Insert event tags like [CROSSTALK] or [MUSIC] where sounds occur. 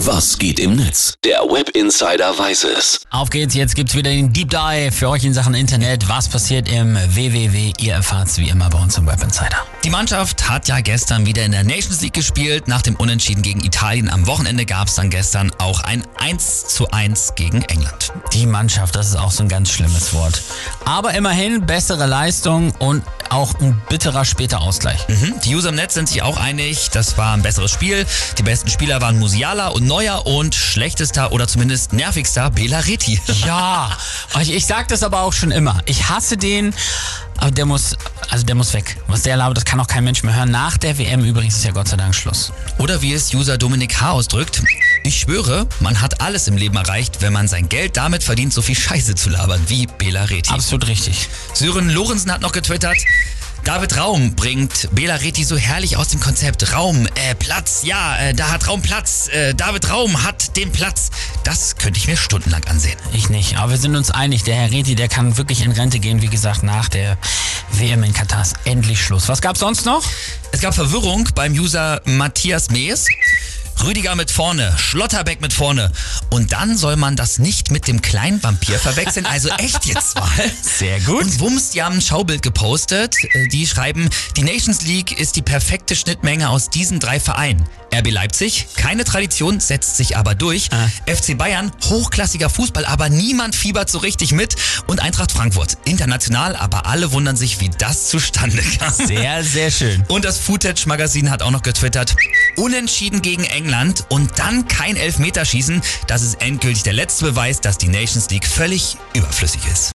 Was geht im Netz? Der Web Insider weiß es. Auf geht's, jetzt gibt's wieder den Deep Dive für euch in Sachen Internet. Was passiert im WWW? Ihr erfahrt's wie immer bei uns im Web Insider. Die Mannschaft hat ja gestern wieder in der Nations League gespielt. Nach dem Unentschieden gegen Italien am Wochenende gab's dann gestern auch ein 1 zu 1 gegen England. Die Mannschaft, das ist auch so ein ganz schlimmes Wort. Aber immerhin bessere Leistung und auch ein bitterer später Ausgleich. Mhm. Die User im Netz sind sich auch einig, das war ein besseres Spiel. Die besten Spieler waren Musiala und Neuer und schlechtester oder zumindest nervigster Bela Reti. [LAUGHS] Ja, ich, ich sag das aber auch schon immer. Ich hasse den, aber der muss, also der muss weg. Was der labert, das kann auch kein Mensch mehr hören. Nach der WM übrigens ist ja Gott sei Dank Schluss. Oder wie es User Dominik H. ausdrückt, ich schwöre, man hat alles im Leben erreicht, wenn man sein Geld damit verdient, so viel Scheiße zu labern wie Bela Reti. Absolut richtig. Sören Lorenzen hat noch getwittert, David Raum bringt Bela Reti so herrlich aus dem Konzept. Raum, äh, Platz, ja, äh, da hat Raum Platz. Äh, David Raum hat den Platz. Das könnte ich mir stundenlang ansehen. Ich nicht, aber wir sind uns einig, der Herr Reti, der kann wirklich in Rente gehen, wie gesagt, nach der WM in Katar ist endlich Schluss. Was gab's sonst noch? Es gab Verwirrung beim User Matthias Mees. Rüdiger mit vorne, Schlotterbeck mit vorne. Und dann soll man das nicht mit dem kleinen Vampir verwechseln. Also echt jetzt mal. [LAUGHS] Sehr gut. Und Wumms, die haben ein Schaubild gepostet. Äh, Die schreiben, die Nations League ist die perfekte Schnittmenge aus diesen drei Vereinen. RB Leipzig, keine Tradition, setzt sich aber durch. Ah. FC Bayern, hochklassiger Fußball, aber niemand fiebert so richtig mit. Und Eintracht Frankfurt, international, aber alle wundern sich, wie das zustande kam. Sehr, sehr schön. Und das Footage Magazin hat auch noch getwittert, unentschieden gegen England und dann kein Elfmeterschießen. Das ist endgültig der letzte Beweis, dass die Nations League völlig überflüssig ist.